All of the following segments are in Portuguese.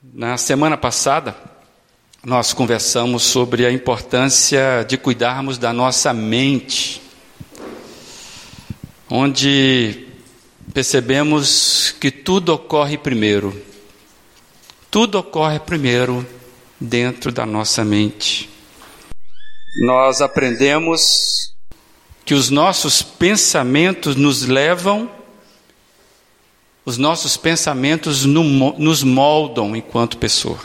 Na semana passada, nós conversamos sobre a importância de cuidarmos da nossa mente, onde percebemos que tudo ocorre primeiro. Tudo ocorre primeiro dentro da nossa mente. Nós aprendemos que os nossos pensamentos nos levam os nossos pensamentos nos moldam enquanto pessoa.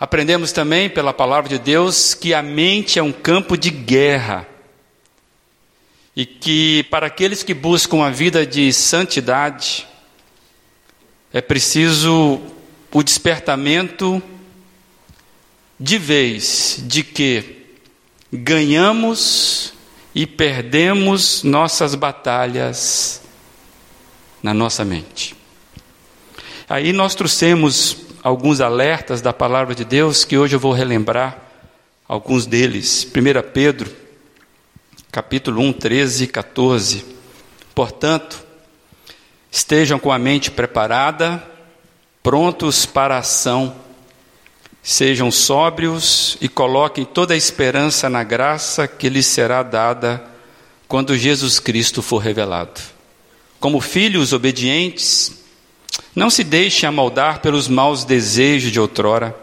Aprendemos também pela palavra de Deus que a mente é um campo de guerra e que para aqueles que buscam a vida de santidade é preciso o despertamento de vez de que ganhamos e perdemos nossas batalhas na nossa mente. Aí nós trouxemos alguns alertas da palavra de Deus que hoje eu vou relembrar alguns deles. 1 Pedro, capítulo 1, 13 e 14. Portanto, estejam com a mente preparada, prontos para a ação, sejam sóbrios e coloquem toda a esperança na graça que lhes será dada quando Jesus Cristo for revelado. Como filhos obedientes, não se deixem amoldar pelos maus desejos de outrora,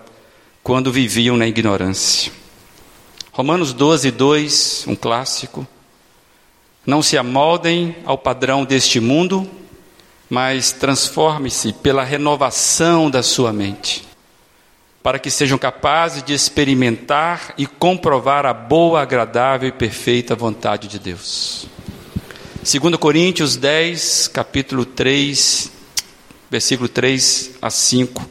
quando viviam na ignorância. Romanos 12, 2, um clássico. Não se amoldem ao padrão deste mundo, mas transforme-se pela renovação da sua mente, para que sejam capazes de experimentar e comprovar a boa, agradável e perfeita vontade de Deus. 2 Coríntios 10, capítulo 3, versículo 3 a 5.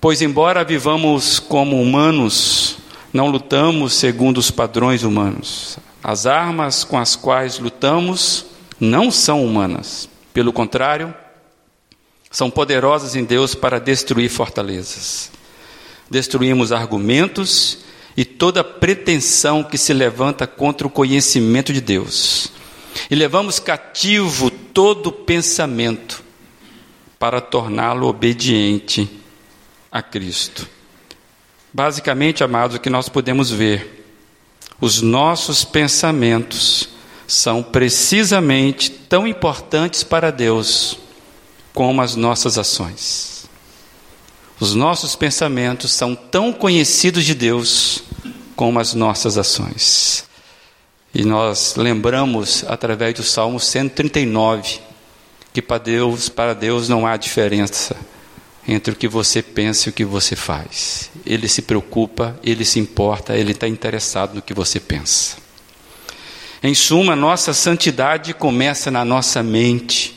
Pois, embora vivamos como humanos, não lutamos segundo os padrões humanos. As armas com as quais lutamos não são humanas. Pelo contrário, são poderosas em Deus para destruir fortalezas. Destruímos argumentos e toda pretensão que se levanta contra o conhecimento de Deus e levamos cativo todo pensamento para torná-lo obediente a Cristo. Basicamente, amados, o que nós podemos ver, os nossos pensamentos são precisamente tão importantes para Deus como as nossas ações. Os nossos pensamentos são tão conhecidos de Deus como as nossas ações. E nós lembramos através do Salmo 139 que para Deus, para Deus não há diferença entre o que você pensa e o que você faz. Ele se preocupa, ele se importa, ele está interessado no que você pensa. Em suma, nossa santidade começa na nossa mente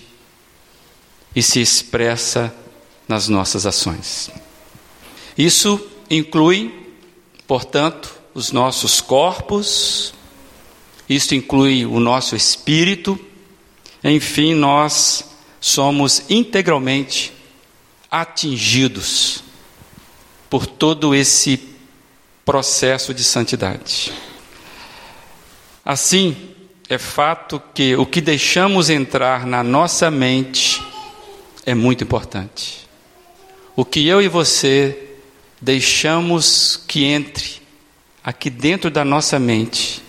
e se expressa nas nossas ações. Isso inclui, portanto, os nossos corpos, isto inclui o nosso espírito. Enfim, nós somos integralmente atingidos por todo esse processo de santidade. Assim, é fato que o que deixamos entrar na nossa mente é muito importante. O que eu e você deixamos que entre aqui dentro da nossa mente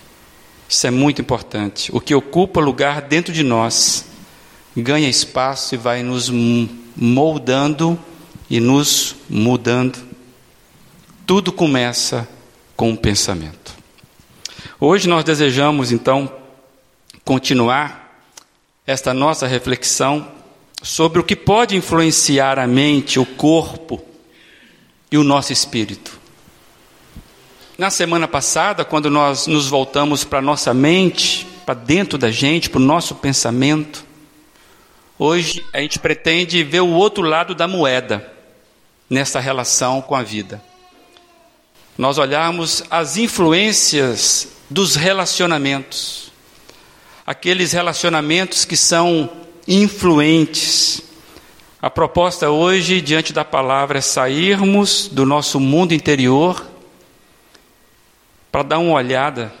isso é muito importante. O que ocupa lugar dentro de nós ganha espaço e vai nos moldando e nos mudando. Tudo começa com um pensamento. Hoje nós desejamos então continuar esta nossa reflexão sobre o que pode influenciar a mente, o corpo e o nosso espírito. Na semana passada, quando nós nos voltamos para nossa mente, para dentro da gente, para o nosso pensamento, hoje a gente pretende ver o outro lado da moeda nessa relação com a vida. Nós olharmos as influências dos relacionamentos, aqueles relacionamentos que são influentes. A proposta hoje, diante da palavra, é sairmos do nosso mundo interior para dar uma olhada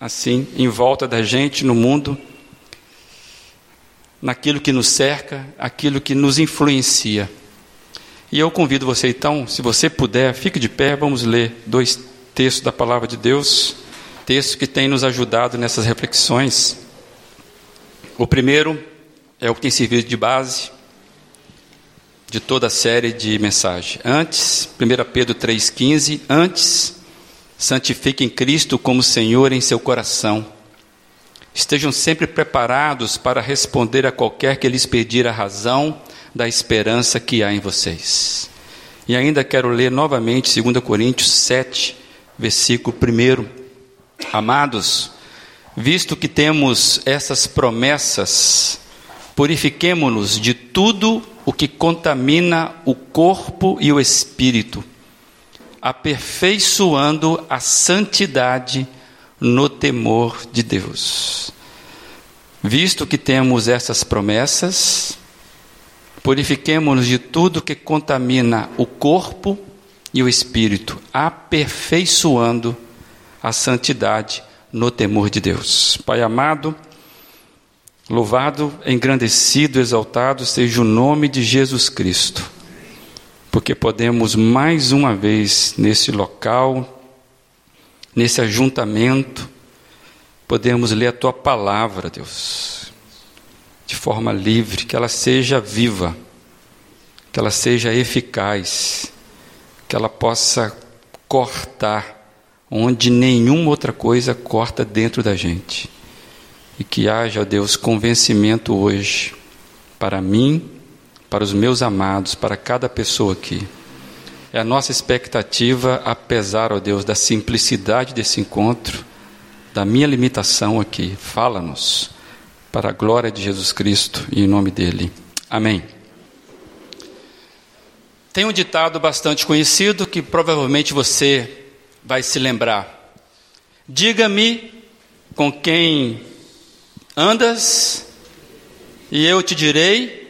assim em volta da gente no mundo, naquilo que nos cerca, aquilo que nos influencia. E eu convido você então, se você puder, fique de pé, vamos ler dois textos da palavra de Deus, textos que têm nos ajudado nessas reflexões. O primeiro é o que tem servido de base de toda a série de mensagens. Antes, 1 Pedro 3,15, antes, santifiquem Cristo como Senhor em seu coração. Estejam sempre preparados para responder a qualquer que lhes pedir a razão da esperança que há em vocês. E ainda quero ler novamente 2 Coríntios 7, versículo 1. Amados, visto que temos essas promessas, purifiquemo-nos de tudo o que contamina o corpo e o espírito, aperfeiçoando a santidade no temor de Deus. Visto que temos essas promessas, Purifiquemo-nos de tudo que contamina o corpo e o espírito, aperfeiçoando a santidade no temor de Deus. Pai amado, louvado, engrandecido, exaltado seja o nome de Jesus Cristo, porque podemos mais uma vez nesse local, nesse ajuntamento, podemos ler a tua palavra, Deus de forma livre, que ela seja viva, que ela seja eficaz, que ela possa cortar onde nenhuma outra coisa corta dentro da gente. E que haja, Deus, convencimento hoje para mim, para os meus amados, para cada pessoa aqui. É a nossa expectativa, apesar, ó Deus, da simplicidade desse encontro, da minha limitação aqui. Fala-nos para a glória de Jesus Cristo e em nome dele. Amém. Tem um ditado bastante conhecido que provavelmente você vai se lembrar. Diga-me com quem andas e eu te direi.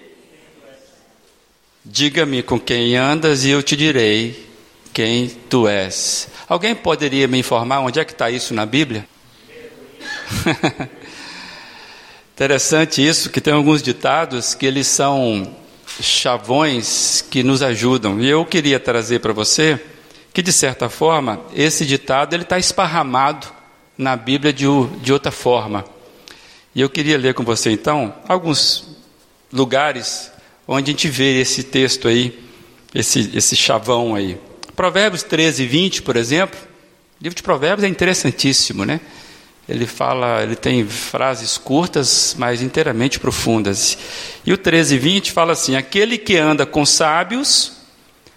Diga-me com quem andas e eu te direi quem tu és. Alguém poderia me informar onde é que está isso na Bíblia? Interessante isso, que tem alguns ditados que eles são chavões que nos ajudam. E eu queria trazer para você que, de certa forma, esse ditado ele está esparramado na Bíblia de, de outra forma. E eu queria ler com você, então, alguns lugares onde a gente vê esse texto aí, esse, esse chavão aí. Provérbios 13, 20, por exemplo. O livro de Provérbios é interessantíssimo, né? Ele fala, ele tem frases curtas, mas inteiramente profundas. E o 13 e 20 fala assim: Aquele que anda com sábios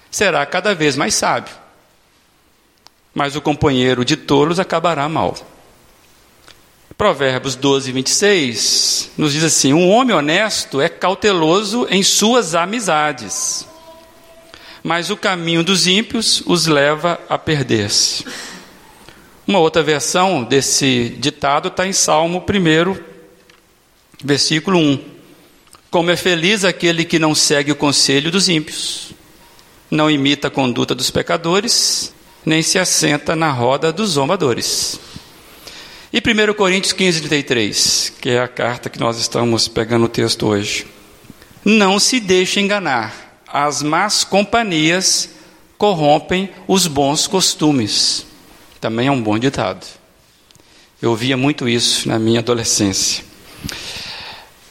será cada vez mais sábio, mas o companheiro de tolos acabará mal. Provérbios 12, 26 nos diz assim: Um homem honesto é cauteloso em suas amizades, mas o caminho dos ímpios os leva a perder-se. Uma outra versão desse ditado está em Salmo 1, versículo 1. Como é feliz aquele que não segue o conselho dos ímpios, não imita a conduta dos pecadores, nem se assenta na roda dos zombadores. E 1 Coríntios 15, 33, que é a carta que nós estamos pegando o texto hoje. Não se deixe enganar, as más companhias corrompem os bons costumes. Também é um bom ditado. Eu ouvia muito isso na minha adolescência.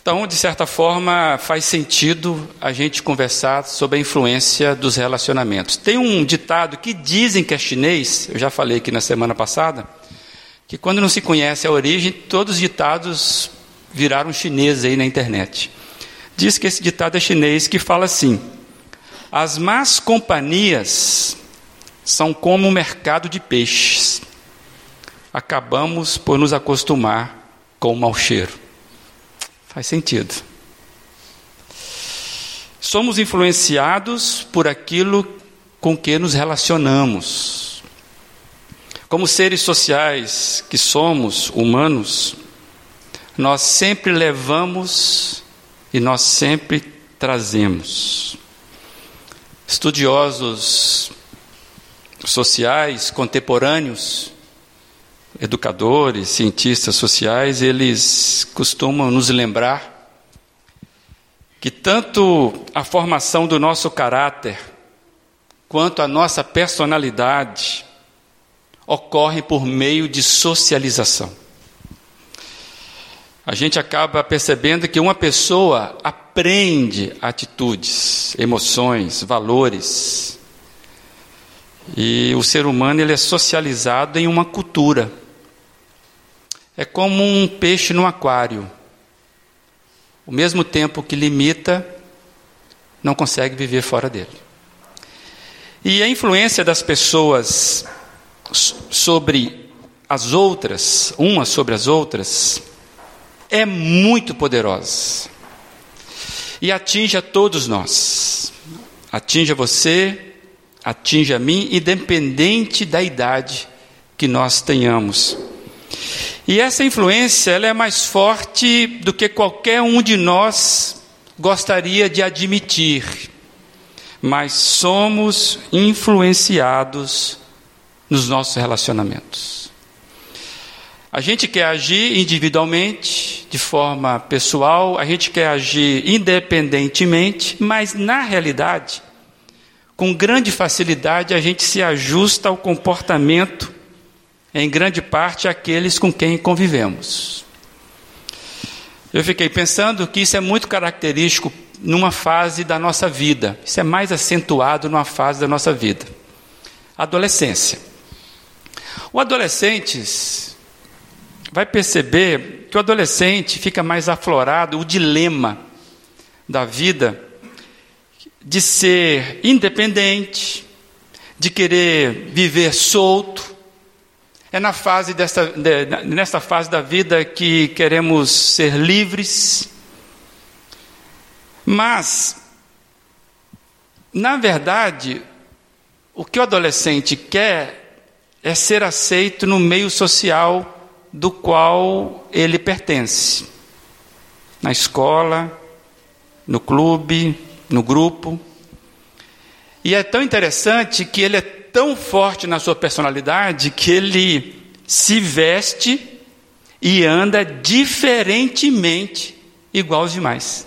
Então, de certa forma, faz sentido a gente conversar sobre a influência dos relacionamentos. Tem um ditado que dizem que é chinês, eu já falei aqui na semana passada, que quando não se conhece a origem, todos os ditados viraram chineses aí na internet. Diz que esse ditado é chinês que fala assim: as más companhias são como um mercado de peixes. Acabamos por nos acostumar com o mau cheiro. Faz sentido. Somos influenciados por aquilo com que nos relacionamos. Como seres sociais que somos, humanos, nós sempre levamos e nós sempre trazemos. Estudiosos sociais contemporâneos, educadores, cientistas sociais, eles costumam nos lembrar que tanto a formação do nosso caráter quanto a nossa personalidade ocorre por meio de socialização. A gente acaba percebendo que uma pessoa aprende atitudes, emoções, valores. E o ser humano ele é socializado em uma cultura. É como um peixe no aquário. O mesmo tempo que limita, não consegue viver fora dele. E a influência das pessoas sobre as outras, umas sobre as outras, é muito poderosa. E atinge a todos nós. Atinge a você, atinge a mim, independente da idade que nós tenhamos. E essa influência ela é mais forte do que qualquer um de nós gostaria de admitir. Mas somos influenciados nos nossos relacionamentos. A gente quer agir individualmente, de forma pessoal, a gente quer agir independentemente, mas na realidade, com grande facilidade, a gente se ajusta ao comportamento, em grande parte, aqueles com quem convivemos. Eu fiquei pensando que isso é muito característico numa fase da nossa vida, isso é mais acentuado numa fase da nossa vida. Adolescência. O adolescente vai perceber que o adolescente fica mais aflorado o dilema da vida de ser independente, de querer viver solto. É na fase desta, nesta fase da vida que queremos ser livres. Mas, na verdade, o que o adolescente quer é ser aceito no meio social do qual ele pertence. Na escola, no clube, no grupo. E é tão interessante que ele é tão forte na sua personalidade que ele se veste e anda diferentemente igual aos demais.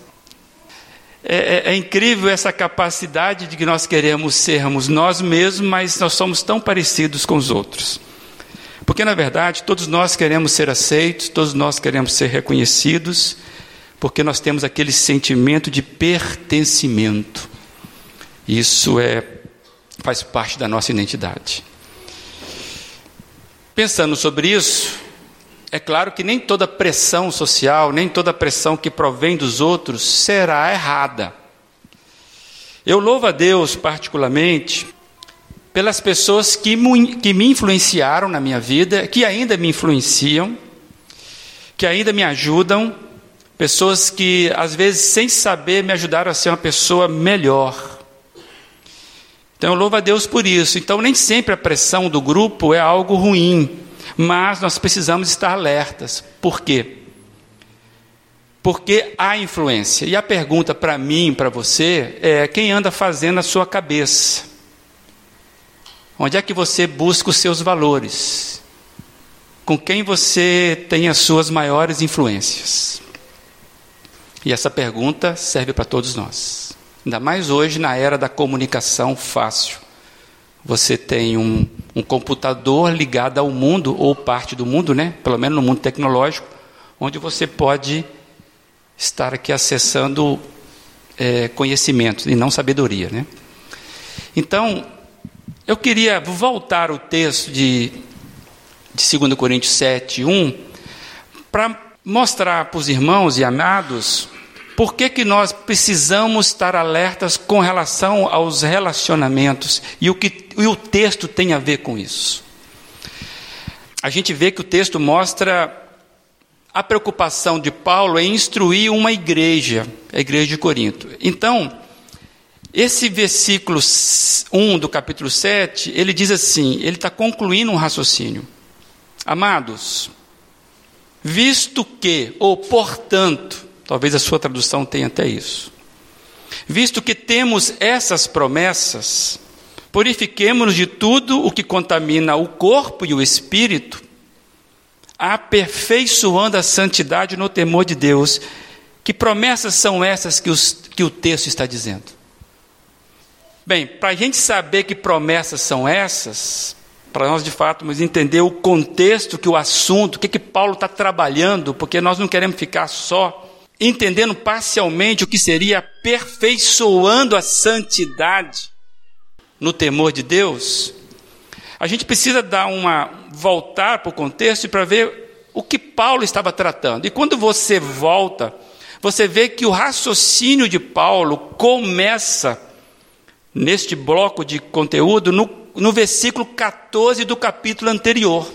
É, é, é, incrível essa capacidade de que nós queremos sermos nós mesmos, mas nós somos tão parecidos com os outros. Porque, na verdade, todos nós queremos ser aceitos, todos nós queremos ser reconhecidos, porque nós temos aquele sentimento de pertencimento. Isso é, faz parte da nossa identidade. Pensando sobre isso, é claro que nem toda pressão social, nem toda pressão que provém dos outros será errada. Eu louvo a Deus particularmente pelas pessoas que, que me influenciaram na minha vida, que ainda me influenciam, que ainda me ajudam, pessoas que às vezes sem saber me ajudaram a ser uma pessoa melhor. Então eu louvo a Deus por isso. Então nem sempre a pressão do grupo é algo ruim, mas nós precisamos estar alertas. Por quê? Porque há influência. E a pergunta para mim, para você, é quem anda fazendo a sua cabeça? Onde é que você busca os seus valores? Com quem você tem as suas maiores influências? E essa pergunta serve para todos nós. Ainda mais hoje, na era da comunicação fácil. Você tem um, um computador ligado ao mundo, ou parte do mundo, né? pelo menos no mundo tecnológico, onde você pode estar aqui acessando é, conhecimento e não sabedoria. Né? Então, eu queria voltar o texto de, de 2 Coríntios 7, 1, para mostrar para os irmãos e amados por que, que nós precisamos estar alertas com relação aos relacionamentos e o que e o texto tem a ver com isso. A gente vê que o texto mostra a preocupação de Paulo em instruir uma igreja, a igreja de Corinto. Então, esse versículo 1 do capítulo 7, ele diz assim: ele está concluindo um raciocínio. Amados, visto que, ou portanto, talvez a sua tradução tenha até isso, visto que temos essas promessas, purifiquemos-nos de tudo o que contamina o corpo e o espírito, aperfeiçoando a santidade no temor de Deus. Que promessas são essas que, os, que o texto está dizendo? Bem, para a gente saber que promessas são essas, para nós de fato mas entender o contexto que o assunto, o que, que Paulo está trabalhando, porque nós não queremos ficar só entendendo parcialmente o que seria aperfeiçoando a santidade no temor de Deus, a gente precisa dar uma voltar para o contexto para ver o que Paulo estava tratando. E quando você volta, você vê que o raciocínio de Paulo começa neste bloco de conteúdo no, no versículo 14 do capítulo anterior.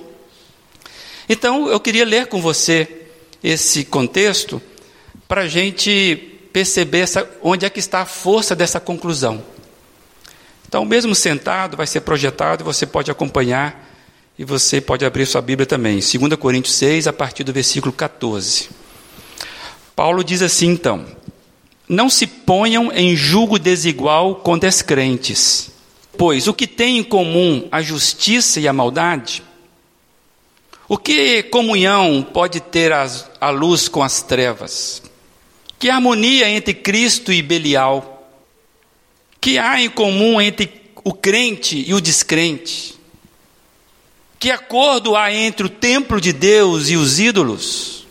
Então, eu queria ler com você esse contexto para a gente perceber essa, onde é que está a força dessa conclusão. Então, mesmo sentado, vai ser projetado e você pode acompanhar e você pode abrir sua Bíblia também. 2 Coríntios 6, a partir do versículo 14. Paulo diz assim então: Não se ponham em julgo desigual com descrentes, pois o que tem em comum a justiça e a maldade? O que comunhão pode ter a luz com as trevas? Que harmonia entre Cristo e Belial? Que há em comum entre o crente e o descrente? Que acordo há entre o templo de Deus e os ídolos?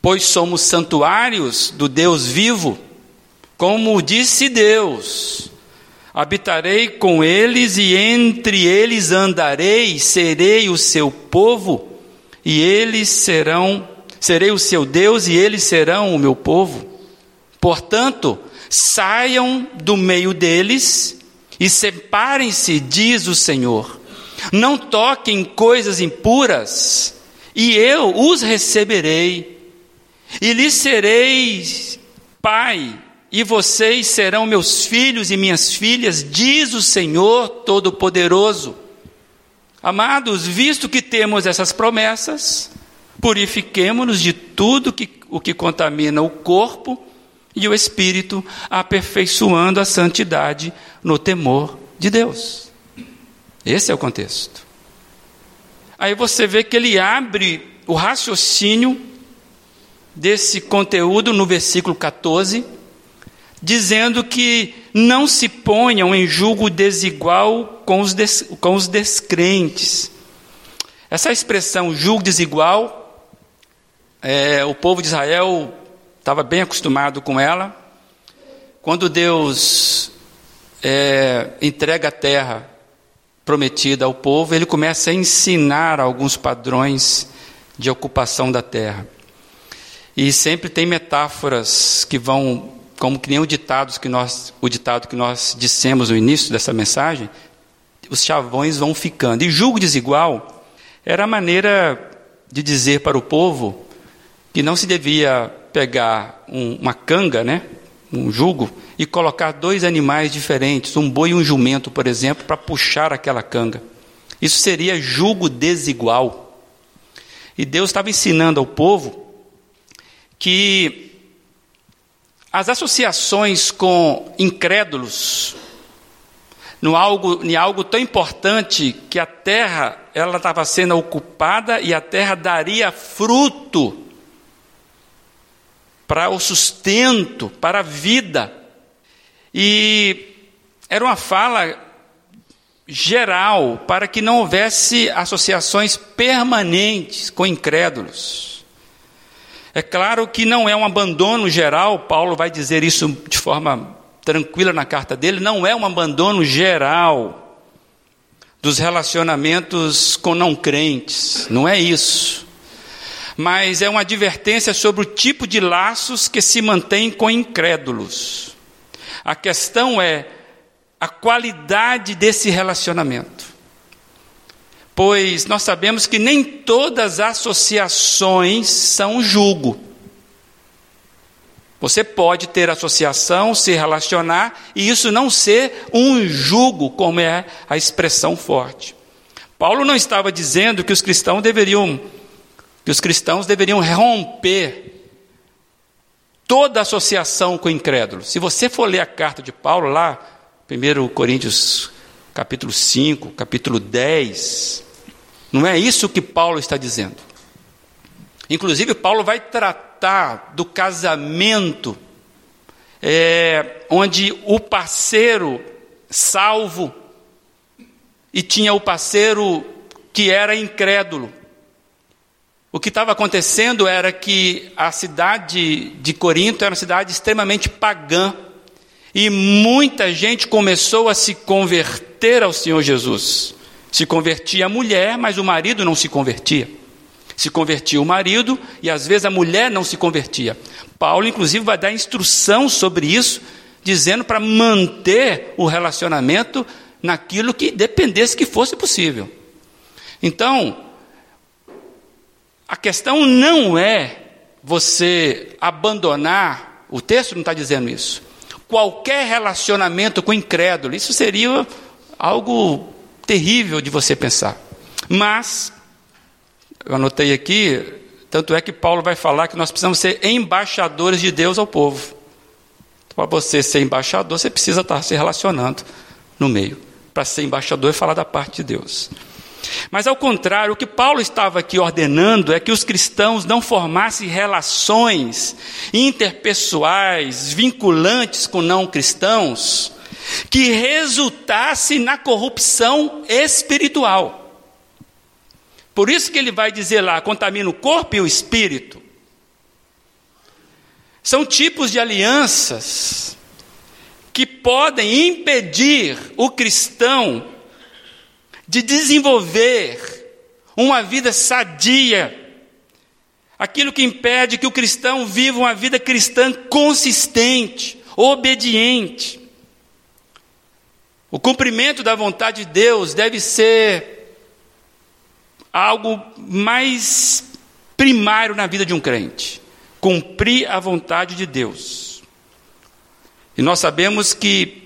Pois somos santuários do Deus vivo, como disse Deus: habitarei com eles e entre eles andarei, serei o seu povo, e eles serão serei o seu Deus e eles serão o meu povo. Portanto, saiam do meio deles e separem-se, diz o Senhor. Não toquem coisas impuras, e eu os receberei, e lhes serei pai, e vocês serão meus filhos e minhas filhas, diz o Senhor Todo-Poderoso. Amados, visto que temos essas promessas, Purifiquemo-nos de tudo que, o que contamina o corpo e o espírito, aperfeiçoando a santidade no temor de Deus. Esse é o contexto. Aí você vê que ele abre o raciocínio desse conteúdo no versículo 14, dizendo que não se ponham em julgo desigual com os, des, com os descrentes. Essa expressão julgo desigual é, o povo de Israel estava bem acostumado com ela. Quando Deus é, entrega a terra prometida ao povo, ele começa a ensinar alguns padrões de ocupação da terra. E sempre tem metáforas que vão, como que nem o ditado que nós, o ditado que nós dissemos no início dessa mensagem, os chavões vão ficando. E julgo desigual era a maneira de dizer para o povo que não se devia pegar um, uma canga, né, um jugo, e colocar dois animais diferentes, um boi e um jumento, por exemplo, para puxar aquela canga. Isso seria jugo desigual. E Deus estava ensinando ao povo que as associações com incrédulos, no algo, em algo tão importante que a terra ela estava sendo ocupada e a terra daria fruto para o sustento, para a vida. E era uma fala geral para que não houvesse associações permanentes com incrédulos. É claro que não é um abandono geral, Paulo vai dizer isso de forma tranquila na carta dele, não é um abandono geral dos relacionamentos com não crentes, não é isso mas é uma advertência sobre o tipo de laços que se mantém com incrédulos. A questão é a qualidade desse relacionamento. Pois nós sabemos que nem todas as associações são julgo. Você pode ter associação, se relacionar, e isso não ser um jugo, como é a expressão forte. Paulo não estava dizendo que os cristãos deveriam que os cristãos deveriam romper toda associação com incrédulos. Se você for ler a carta de Paulo lá, 1 Coríntios capítulo 5, capítulo 10, não é isso que Paulo está dizendo. Inclusive, Paulo vai tratar do casamento, é, onde o parceiro salvo, e tinha o parceiro que era incrédulo. O que estava acontecendo era que a cidade de Corinto era uma cidade extremamente pagã. E muita gente começou a se converter ao Senhor Jesus. Se convertia a mulher, mas o marido não se convertia. Se convertia o marido e às vezes a mulher não se convertia. Paulo, inclusive, vai dar instrução sobre isso, dizendo para manter o relacionamento naquilo que dependesse que fosse possível. Então, a questão não é você abandonar, o texto não está dizendo isso, qualquer relacionamento com incrédulo, isso seria algo terrível de você pensar. Mas, eu anotei aqui, tanto é que Paulo vai falar que nós precisamos ser embaixadores de Deus ao povo. Para você ser embaixador, você precisa estar se relacionando no meio. Para ser embaixador é falar da parte de Deus. Mas ao contrário, o que Paulo estava aqui ordenando é que os cristãos não formassem relações interpessoais, vinculantes com não cristãos, que resultassem na corrupção espiritual. Por isso que ele vai dizer lá: contamina o corpo e o espírito. São tipos de alianças que podem impedir o cristão de desenvolver uma vida sadia, aquilo que impede que o cristão viva uma vida cristã consistente, obediente. O cumprimento da vontade de Deus deve ser algo mais primário na vida de um crente. Cumprir a vontade de Deus. E nós sabemos que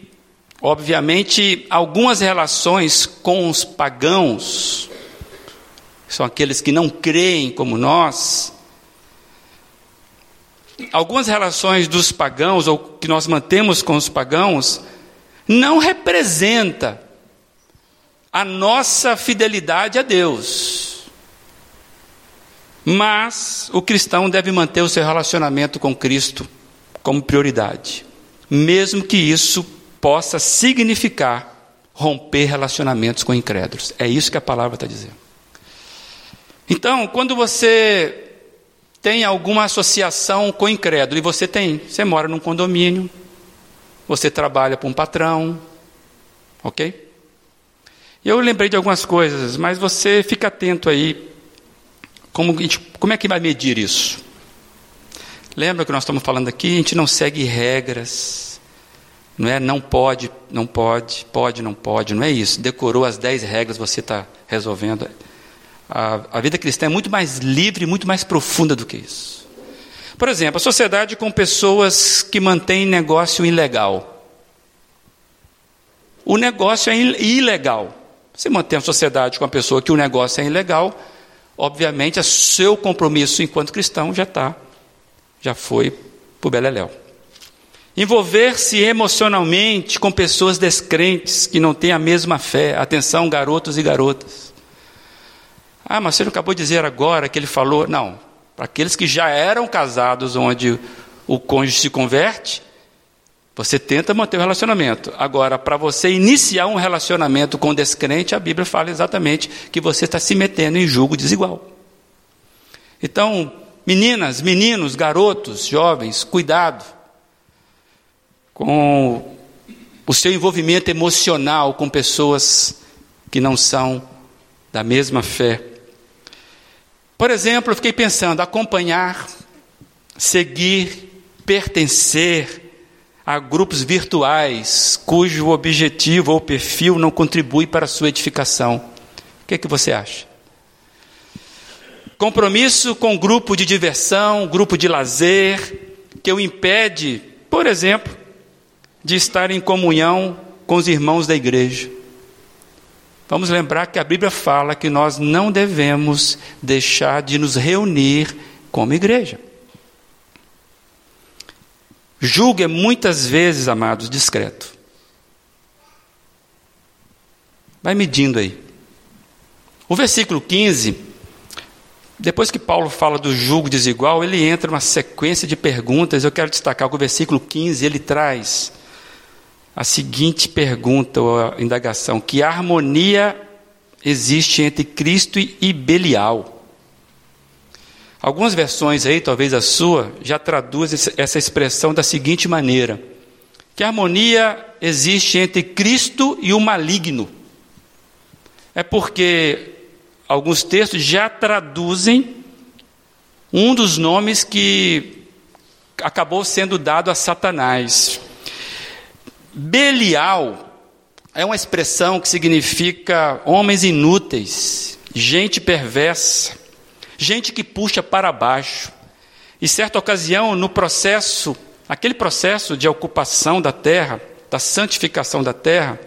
Obviamente, algumas relações com os pagãos, são aqueles que não creem como nós, algumas relações dos pagãos, ou que nós mantemos com os pagãos, não representa a nossa fidelidade a Deus. Mas o cristão deve manter o seu relacionamento com Cristo como prioridade, mesmo que isso possa significar romper relacionamentos com incrédulos. É isso que a palavra está dizendo. Então, quando você tem alguma associação com incrédulo, e você tem, você mora num condomínio, você trabalha para um patrão, ok? Eu lembrei de algumas coisas, mas você fica atento aí. Como, como é que vai medir isso? Lembra que nós estamos falando aqui? A gente não segue regras. Não é não pode, não pode, pode, não pode. Não é isso. Decorou as dez regras, você está resolvendo. A, a vida cristã é muito mais livre, muito mais profunda do que isso. Por exemplo, a sociedade com pessoas que mantêm negócio ilegal. O negócio é ilegal. Você mantém a sociedade com a pessoa que o negócio é ilegal, obviamente, o seu compromisso enquanto cristão já está, já foi para o Beleléu. Envolver-se emocionalmente com pessoas descrentes que não têm a mesma fé. Atenção, garotos e garotas. Ah, mas você não acabou de dizer agora que ele falou. Não, para aqueles que já eram casados, onde o cônjuge se converte, você tenta manter o relacionamento. Agora, para você iniciar um relacionamento com descrente, a Bíblia fala exatamente que você está se metendo em julgo desigual. Então, meninas, meninos, garotos, jovens, cuidado com o seu envolvimento emocional com pessoas que não são da mesma fé. Por exemplo, eu fiquei pensando, acompanhar, seguir, pertencer a grupos virtuais cujo objetivo ou perfil não contribui para a sua edificação. O que, é que você acha? Compromisso com grupo de diversão, grupo de lazer, que o impede, por exemplo, de estar em comunhão com os irmãos da igreja. Vamos lembrar que a Bíblia fala que nós não devemos deixar de nos reunir como igreja. Julgue muitas vezes, amados, discreto. Vai medindo aí. O versículo 15, depois que Paulo fala do julgo desigual, ele entra numa sequência de perguntas. Eu quero destacar que o versículo 15 ele traz a seguinte pergunta ou indagação: que harmonia existe entre Cristo e Belial? Algumas versões aí, talvez a sua, já traduzem essa expressão da seguinte maneira: que harmonia existe entre Cristo e o maligno. É porque alguns textos já traduzem um dos nomes que acabou sendo dado a Satanás. Belial é uma expressão que significa homens inúteis, gente perversa, gente que puxa para baixo. E certa ocasião, no processo, aquele processo de ocupação da terra, da santificação da terra,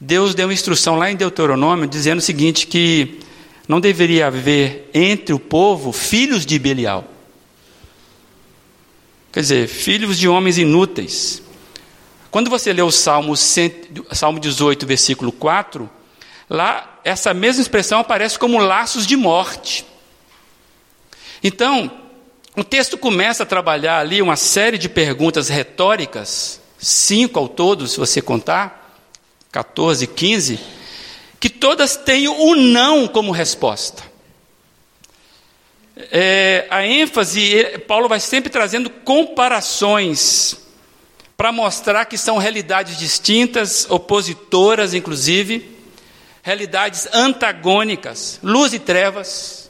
Deus deu uma instrução lá em Deuteronômio dizendo o seguinte: que não deveria haver entre o povo filhos de Belial. Quer dizer, filhos de homens inúteis. Quando você lê o Salmo, Salmo 18, versículo 4, lá essa mesma expressão aparece como laços de morte. Então, o texto começa a trabalhar ali uma série de perguntas retóricas, cinco ao todo, se você contar, 14, 15, que todas têm o não como resposta. É, a ênfase, Paulo vai sempre trazendo comparações para mostrar que são realidades distintas, opositoras, inclusive, realidades antagônicas, luz e trevas,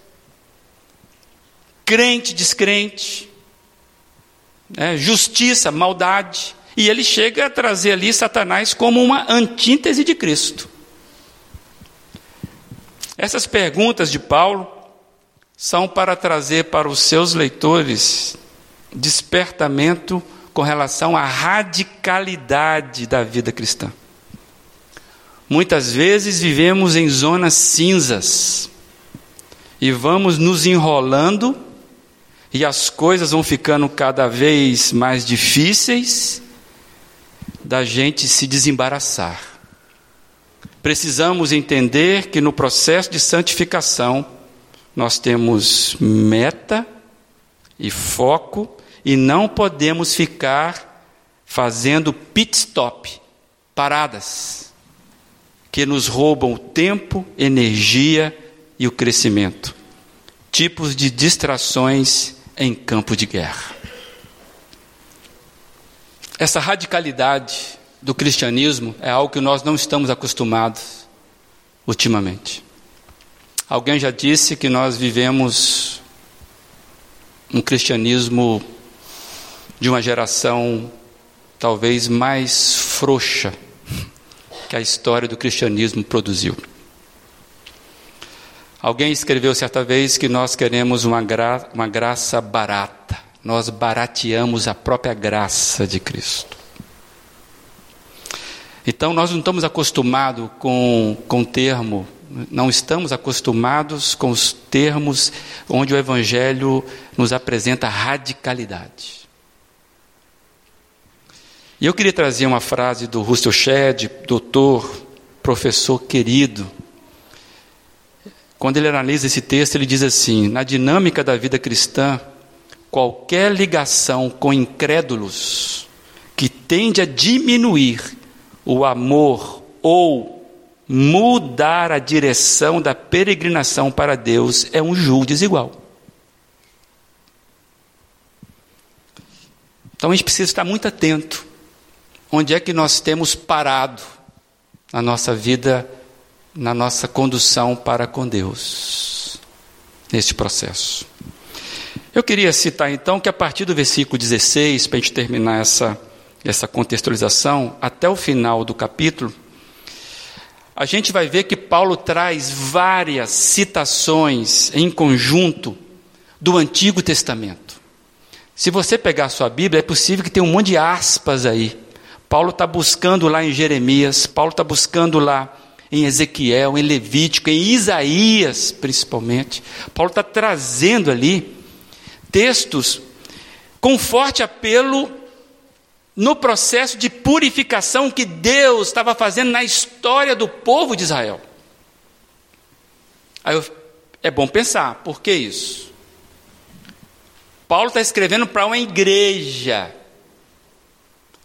crente, descrente, né, justiça, maldade. E ele chega a trazer ali Satanás como uma antítese de Cristo. Essas perguntas de Paulo são para trazer para os seus leitores despertamento com relação à radicalidade da vida cristã. Muitas vezes vivemos em zonas cinzas e vamos nos enrolando e as coisas vão ficando cada vez mais difíceis da gente se desembaraçar. Precisamos entender que no processo de santificação nós temos meta e foco e não podemos ficar fazendo pit stop, paradas, que nos roubam tempo, energia e o crescimento. Tipos de distrações em campo de guerra. Essa radicalidade do cristianismo é algo que nós não estamos acostumados ultimamente. Alguém já disse que nós vivemos um cristianismo de uma geração talvez mais frouxa que a história do cristianismo produziu. Alguém escreveu certa vez que nós queremos uma, gra uma graça barata, nós barateamos a própria graça de Cristo. Então, nós não estamos acostumados com, com termo, não estamos acostumados com os termos onde o Evangelho nos apresenta radicalidade. E eu queria trazer uma frase do Russell Shedd, doutor, professor querido. Quando ele analisa esse texto, ele diz assim: na dinâmica da vida cristã, qualquer ligação com incrédulos que tende a diminuir o amor ou mudar a direção da peregrinação para Deus é um julgo desigual. Então a gente precisa estar muito atento onde é que nós temos parado na nossa vida, na nossa condução para com Deus, neste processo. Eu queria citar então que a partir do versículo 16, para a gente terminar essa, essa contextualização, até o final do capítulo, a gente vai ver que Paulo traz várias citações em conjunto do Antigo Testamento. Se você pegar a sua Bíblia, é possível que tenha um monte de aspas aí. Paulo está buscando lá em Jeremias, Paulo está buscando lá em Ezequiel, em Levítico, em Isaías, principalmente. Paulo está trazendo ali textos com forte apelo no processo de purificação que Deus estava fazendo na história do povo de Israel. Aí eu, é bom pensar, por que isso? Paulo está escrevendo para uma igreja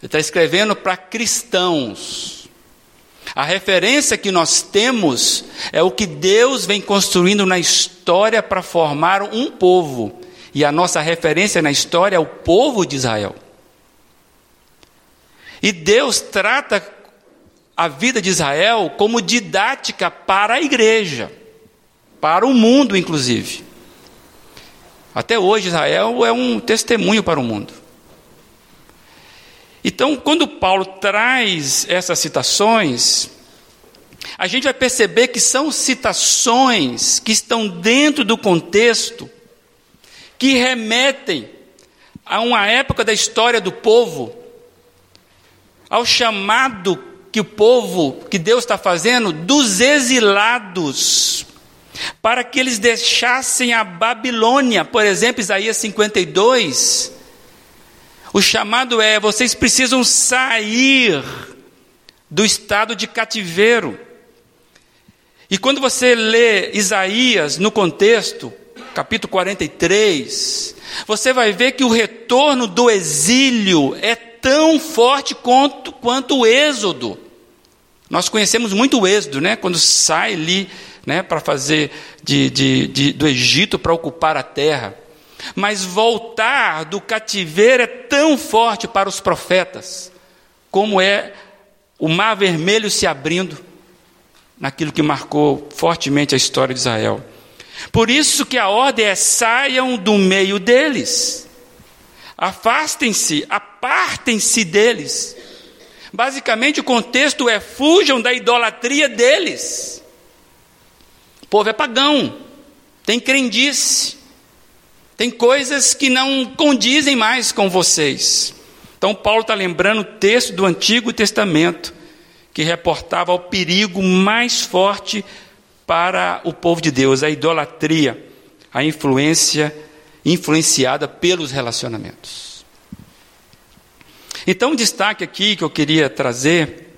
Ele está escrevendo para cristãos. A referência que nós temos é o que Deus vem construindo na história para formar um povo. E a nossa referência na história é o povo de Israel. E Deus trata a vida de Israel como didática para a igreja, para o mundo, inclusive. Até hoje, Israel é um testemunho para o mundo. Então, quando Paulo traz essas citações, a gente vai perceber que são citações que estão dentro do contexto, que remetem a uma época da história do povo ao chamado que o povo, que Deus está fazendo, dos exilados, para que eles deixassem a Babilônia, por exemplo, Isaías 52. O chamado é: vocês precisam sair do estado de cativeiro. E quando você lê Isaías no contexto, capítulo 43, você vai ver que o retorno do exílio é tão forte quanto, quanto o êxodo. Nós conhecemos muito o êxodo, né? Quando sai ali, né, para fazer de, de, de, do Egito para ocupar a terra. Mas voltar do cativeiro é tão forte para os profetas, como é o mar vermelho se abrindo, naquilo que marcou fortemente a história de Israel. Por isso que a ordem é saiam do meio deles. Afastem-se, apartem-se deles. Basicamente, o contexto é fujam da idolatria deles. O povo é pagão, tem crendice, tem coisas que não condizem mais com vocês. Então, Paulo está lembrando o texto do Antigo Testamento, que reportava o perigo mais forte para o povo de Deus, a idolatria, a influência influenciada pelos relacionamentos. Então, um destaque aqui que eu queria trazer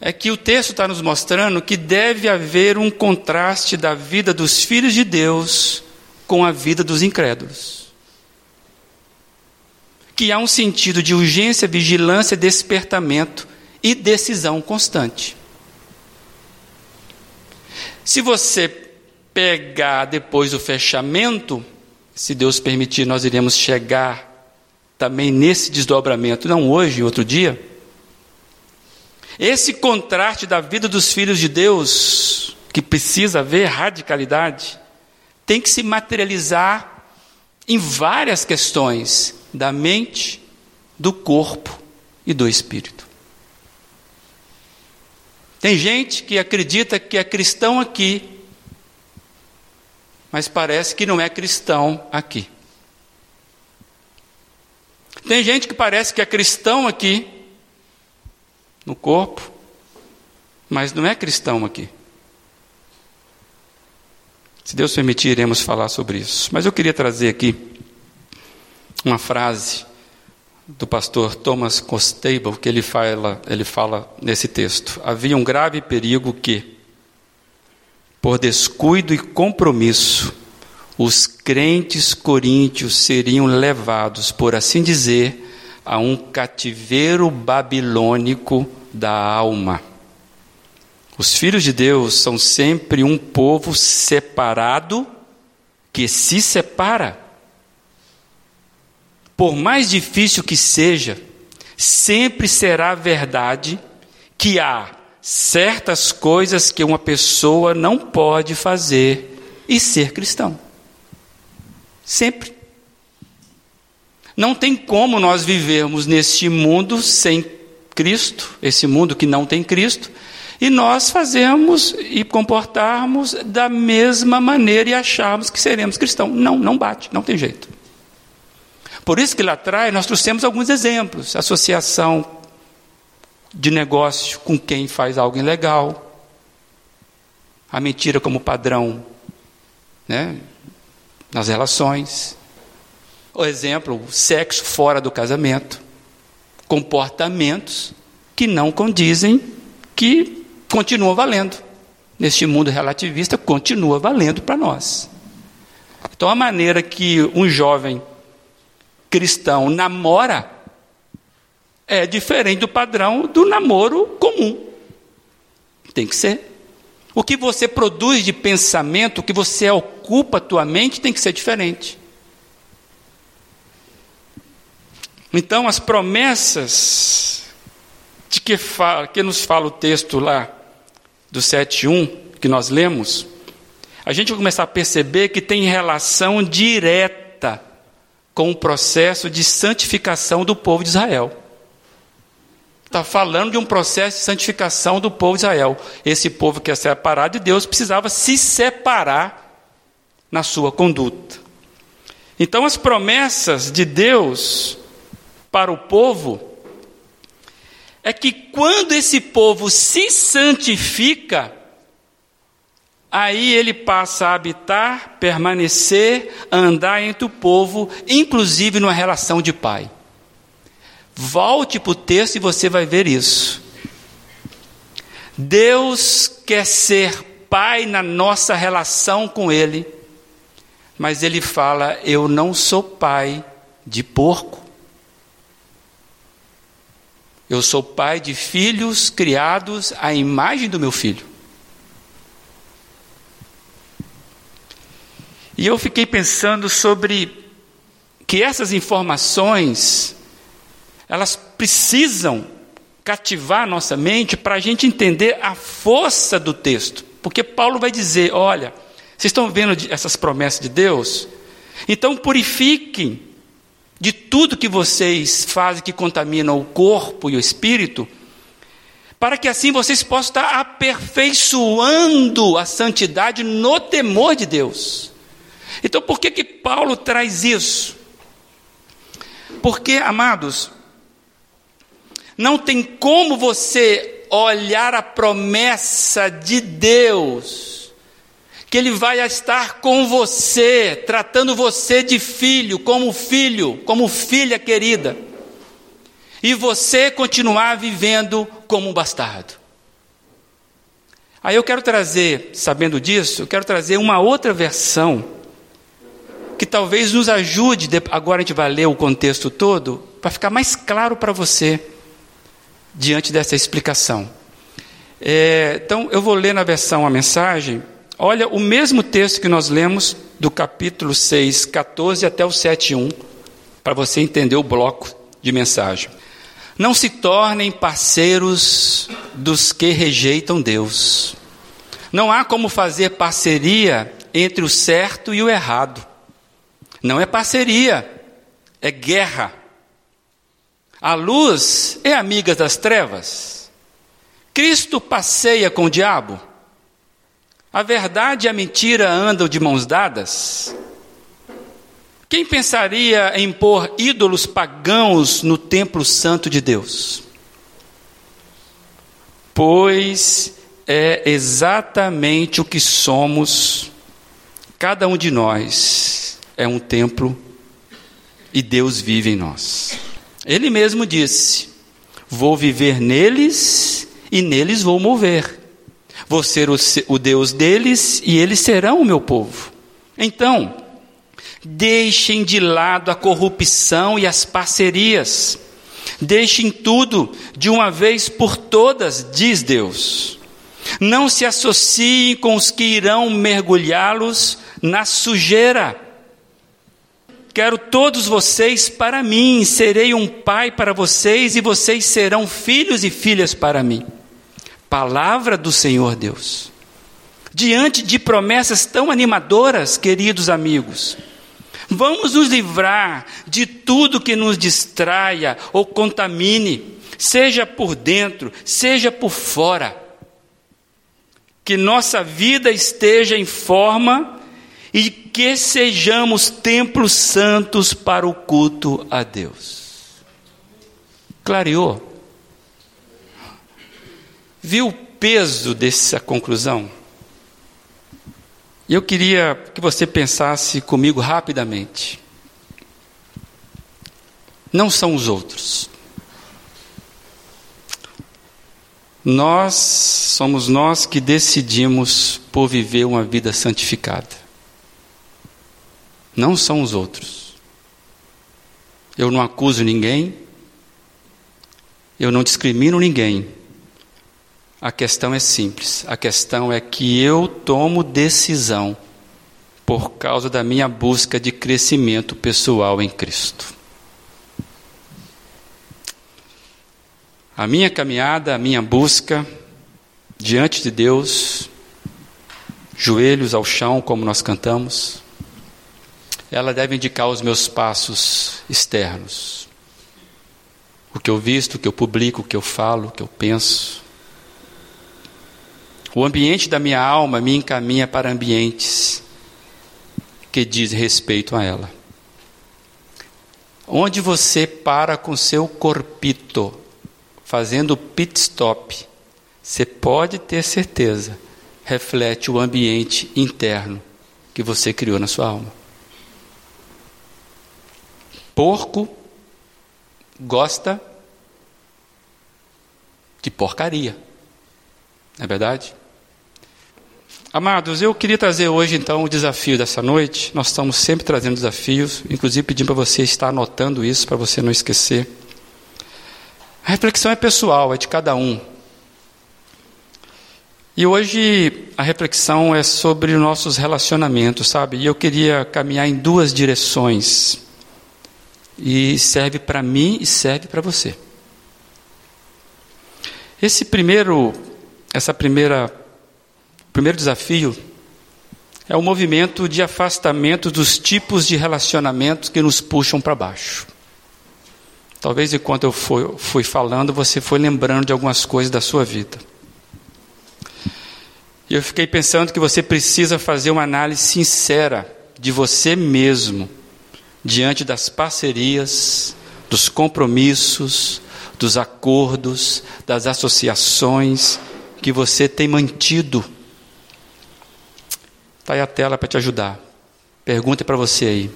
é que o texto está nos mostrando que deve haver um contraste da vida dos filhos de Deus com a vida dos incrédulos. Que há um sentido de urgência, vigilância, despertamento e decisão constante. Se você pegar depois do fechamento, se Deus permitir, nós iremos chegar também nesse desdobramento, não hoje, outro dia. Esse contraste da vida dos filhos de Deus, que precisa haver radicalidade, tem que se materializar em várias questões da mente, do corpo e do espírito. Tem gente que acredita que é cristão aqui, mas parece que não é cristão aqui. Tem gente que parece que é cristão aqui, no corpo, mas não é cristão aqui. Se Deus permitir, iremos falar sobre isso. Mas eu queria trazer aqui uma frase do pastor Thomas Constable, que ele fala, ele fala nesse texto. Havia um grave perigo que, por descuido e compromisso, os crentes coríntios seriam levados, por assim dizer, a um cativeiro babilônico da alma. Os filhos de Deus são sempre um povo separado que se separa. Por mais difícil que seja, sempre será verdade que há certas coisas que uma pessoa não pode fazer e ser cristão. Sempre. Não tem como nós vivermos neste mundo sem Cristo, esse mundo que não tem Cristo, e nós fazemos e comportarmos da mesma maneira e acharmos que seremos cristãos. Não, não bate, não tem jeito. Por isso que lá atrás nós trouxemos alguns exemplos: associação de negócio com quem faz algo ilegal, a mentira como padrão né, nas relações, o exemplo, o sexo fora do casamento, comportamentos que não condizem, que continuam valendo. Neste mundo relativista, continua valendo para nós. Então, a maneira que um jovem cristão namora é diferente do padrão do namoro comum. Tem que ser. O que você produz de pensamento, o que você ocupa a tua mente tem que ser diferente. Então, as promessas de que, fala, que nos fala o texto lá do 7.1, que nós lemos, a gente vai começar a perceber que tem relação direta com o processo de santificação do povo de Israel. Está falando de um processo de santificação do povo de Israel. Esse povo que é separado de Deus precisava se separar na sua conduta. Então, as promessas de Deus para o povo é que quando esse povo se santifica, aí ele passa a habitar, permanecer, andar entre o povo, inclusive numa relação de pai. Volte para o texto e você vai ver isso. Deus quer ser pai na nossa relação com Ele, mas Ele fala: Eu não sou pai de porco. Eu sou pai de filhos criados à imagem do meu filho. E eu fiquei pensando sobre que essas informações, elas precisam cativar nossa mente para a gente entender a força do texto. Porque Paulo vai dizer: olha, vocês estão vendo essas promessas de Deus? Então purifiquem de tudo que vocês fazem que contamina o corpo e o espírito, para que assim vocês possam estar aperfeiçoando a santidade no temor de Deus. Então, por que que Paulo traz isso? Porque, amados, não tem como você olhar a promessa de Deus que Ele vai estar com você, tratando você de filho, como filho, como filha querida, e você continuar vivendo como um bastardo. Aí eu quero trazer, sabendo disso, eu quero trazer uma outra versão que talvez nos ajude, agora a gente vai ler o contexto todo, para ficar mais claro para você diante dessa explicação. É, então, eu vou ler na versão a mensagem, Olha o mesmo texto que nós lemos do capítulo 6, 14 até o 7, 1, para você entender o bloco de mensagem. Não se tornem parceiros dos que rejeitam Deus. Não há como fazer parceria entre o certo e o errado. Não é parceria, é guerra. A luz é amiga das trevas. Cristo passeia com o diabo. A verdade e a mentira andam de mãos dadas? Quem pensaria em pôr ídolos pagãos no templo santo de Deus? Pois é exatamente o que somos, cada um de nós é um templo e Deus vive em nós. Ele mesmo disse: Vou viver neles e neles vou mover. Vou ser o, o Deus deles e eles serão o meu povo. Então, deixem de lado a corrupção e as parcerias. Deixem tudo de uma vez por todas, diz Deus. Não se associem com os que irão mergulhá-los na sujeira. Quero todos vocês para mim, serei um pai para vocês e vocês serão filhos e filhas para mim palavra do Senhor Deus. Diante de promessas tão animadoras, queridos amigos, vamos nos livrar de tudo que nos distraia ou contamine, seja por dentro, seja por fora. Que nossa vida esteja em forma e que sejamos templos santos para o culto a Deus. Clareou? Viu o peso dessa conclusão? E eu queria que você pensasse comigo rapidamente. Não são os outros. Nós somos nós que decidimos por viver uma vida santificada. Não são os outros. Eu não acuso ninguém, Eu não discrimino ninguém. A questão é simples. A questão é que eu tomo decisão por causa da minha busca de crescimento pessoal em Cristo. A minha caminhada, a minha busca diante de Deus, joelhos ao chão, como nós cantamos, ela deve indicar os meus passos externos. O que eu visto, o que eu publico, o que eu falo, o que eu penso. O ambiente da minha alma me encaminha para ambientes que diz respeito a ela. Onde você para com seu corpito, fazendo pit stop, você pode ter certeza, reflete o ambiente interno que você criou na sua alma. Porco gosta de porcaria. Não é verdade? Amados, eu queria trazer hoje então o desafio dessa noite. Nós estamos sempre trazendo desafios, inclusive pedindo para você estar anotando isso para você não esquecer. A reflexão é pessoal, é de cada um. E hoje a reflexão é sobre nossos relacionamentos, sabe? E eu queria caminhar em duas direções. E serve para mim e serve para você. Esse primeiro, essa primeira o primeiro desafio é o movimento de afastamento dos tipos de relacionamentos que nos puxam para baixo. Talvez enquanto eu fui, fui falando, você foi lembrando de algumas coisas da sua vida. E eu fiquei pensando que você precisa fazer uma análise sincera de você mesmo diante das parcerias, dos compromissos, dos acordos, das associações que você tem mantido Está aí a tela para te ajudar. Pergunta para você aí.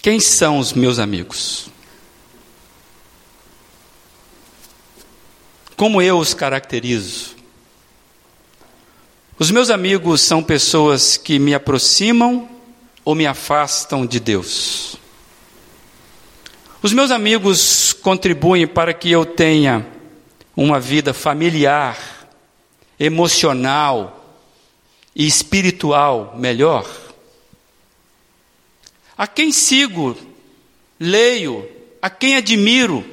Quem são os meus amigos? Como eu os caracterizo? Os meus amigos são pessoas que me aproximam ou me afastam de Deus? Os meus amigos contribuem para que eu tenha uma vida familiar, emocional, e espiritual melhor? A quem sigo, leio, a quem admiro?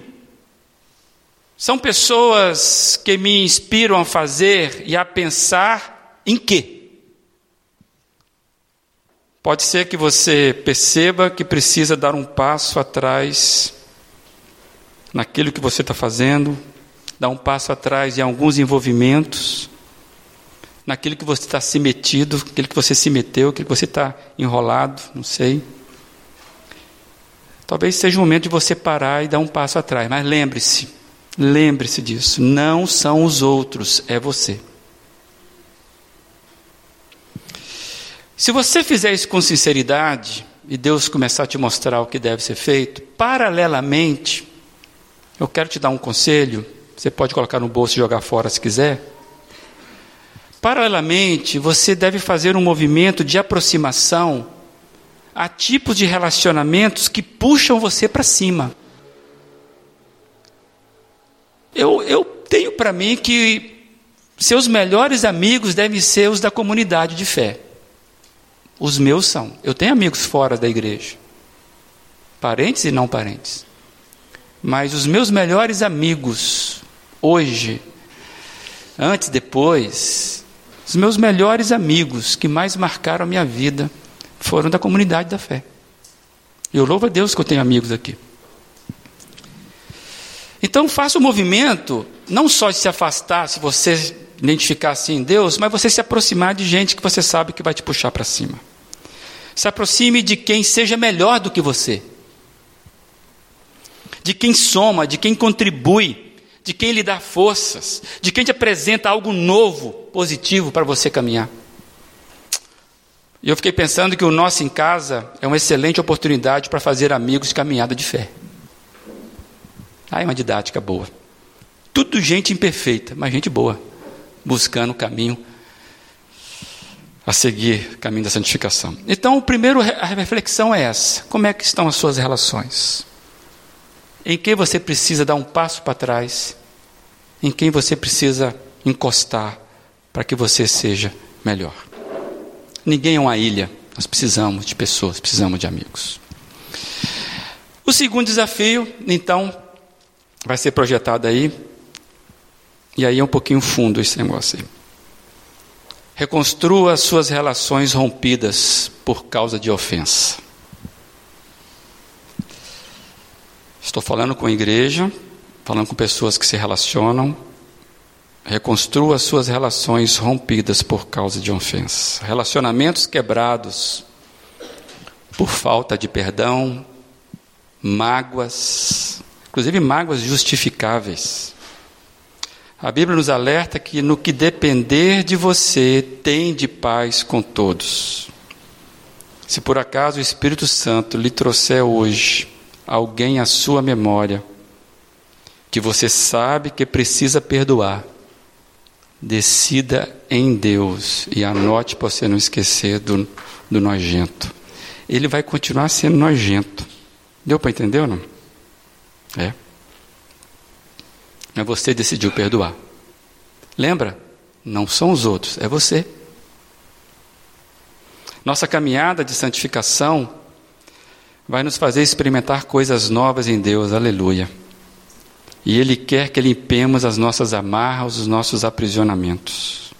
São pessoas que me inspiram a fazer e a pensar em quê? Pode ser que você perceba que precisa dar um passo atrás naquilo que você está fazendo, dar um passo atrás em alguns envolvimentos naquilo que você está se metido, aquilo que você se meteu, aquilo que você está enrolado, não sei. Talvez seja o momento de você parar e dar um passo atrás, mas lembre-se, lembre-se disso, não são os outros, é você. Se você fizer isso com sinceridade, e Deus começar a te mostrar o que deve ser feito, paralelamente, eu quero te dar um conselho, você pode colocar no bolso e jogar fora se quiser. Paralelamente, você deve fazer um movimento de aproximação a tipos de relacionamentos que puxam você para cima. Eu, eu tenho para mim que seus melhores amigos devem ser os da comunidade de fé. Os meus são. Eu tenho amigos fora da igreja, parentes e não parentes. Mas os meus melhores amigos, hoje, antes, depois, os meus melhores amigos que mais marcaram a minha vida foram da comunidade da fé. Eu louvo a Deus que eu tenho amigos aqui. Então faça o um movimento, não só de se afastar, se você identificar assim em Deus, mas você se aproximar de gente que você sabe que vai te puxar para cima. Se aproxime de quem seja melhor do que você. De quem soma, de quem contribui de quem lhe dá forças, de quem te apresenta algo novo, positivo para você caminhar. E eu fiquei pensando que o nosso em casa é uma excelente oportunidade para fazer amigos de caminhada de fé. Ah, é uma didática boa. Tudo gente imperfeita, mas gente boa, buscando o caminho a seguir, o caminho da santificação. Então, o primeiro a reflexão é essa: como é que estão as suas relações? Em quem você precisa dar um passo para trás, em quem você precisa encostar para que você seja melhor. Ninguém é uma ilha, nós precisamos de pessoas, precisamos de amigos. O segundo desafio, então, vai ser projetado aí, e aí é um pouquinho fundo esse negócio aí. Reconstrua as suas relações rompidas por causa de ofensa. Estou falando com a igreja, falando com pessoas que se relacionam. Reconstrua as suas relações rompidas por causa de ofensa. Relacionamentos quebrados por falta de perdão, mágoas, inclusive mágoas justificáveis. A Bíblia nos alerta que no que depender de você, tem de paz com todos. Se por acaso o Espírito Santo lhe trouxer hoje alguém à sua memória que você sabe que precisa perdoar, decida em Deus e anote para você não esquecer do, do nojento. Ele vai continuar sendo nojento. Deu para entender ou não? É. Mas você decidiu perdoar. Lembra? Não são os outros, é você. Nossa caminhada de santificação vai nos fazer experimentar coisas novas em Deus, aleluia. E Ele quer que limpemos as nossas amarras, os nossos aprisionamentos.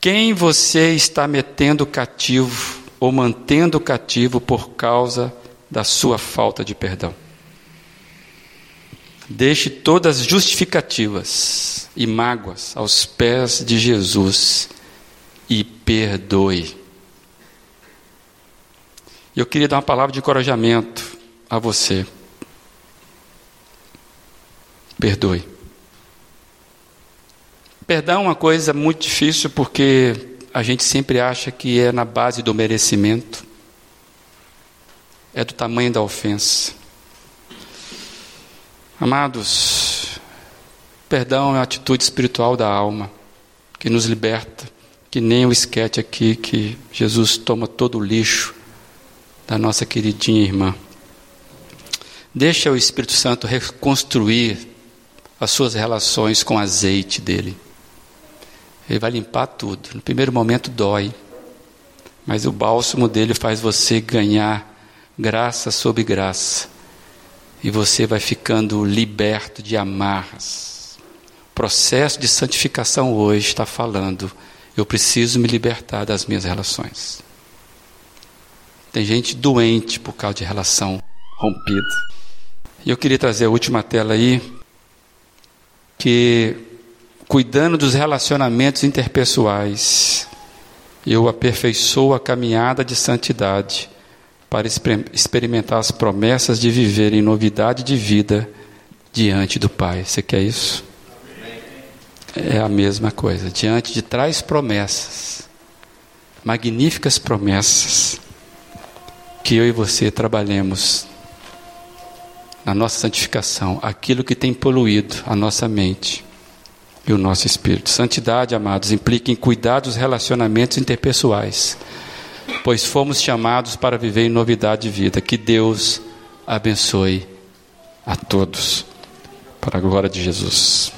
Quem você está metendo cativo ou mantendo cativo por causa da sua falta de perdão? Deixe todas as justificativas e mágoas aos pés de Jesus e perdoe. E eu queria dar uma palavra de encorajamento a você. Perdoe. Perdão é uma coisa muito difícil porque a gente sempre acha que é na base do merecimento, é do tamanho da ofensa. Amados, perdão é uma atitude espiritual da alma que nos liberta, que nem o esquete aqui que Jesus toma todo o lixo da nossa queridinha irmã. Deixa o Espírito Santo reconstruir as suas relações com o azeite dele. Ele vai limpar tudo. No primeiro momento dói, mas o bálsamo dele faz você ganhar graça sobre graça. E você vai ficando liberto de amarras. O processo de santificação hoje está falando: eu preciso me libertar das minhas relações. Tem gente doente por causa de relação rompida. E eu queria trazer a última tela aí, que cuidando dos relacionamentos interpessoais, eu aperfeiçoo a caminhada de santidade para experimentar as promessas de viver em novidade de vida diante do Pai. Você quer isso? É a mesma coisa. Diante de traz promessas, magníficas promessas, que eu e você trabalhemos na nossa santificação aquilo que tem poluído a nossa mente e o nosso espírito. Santidade, amados, implica em cuidar dos relacionamentos interpessoais, pois fomos chamados para viver em novidade de vida. Que Deus abençoe a todos, para a glória de Jesus.